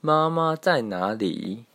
妈妈在哪里？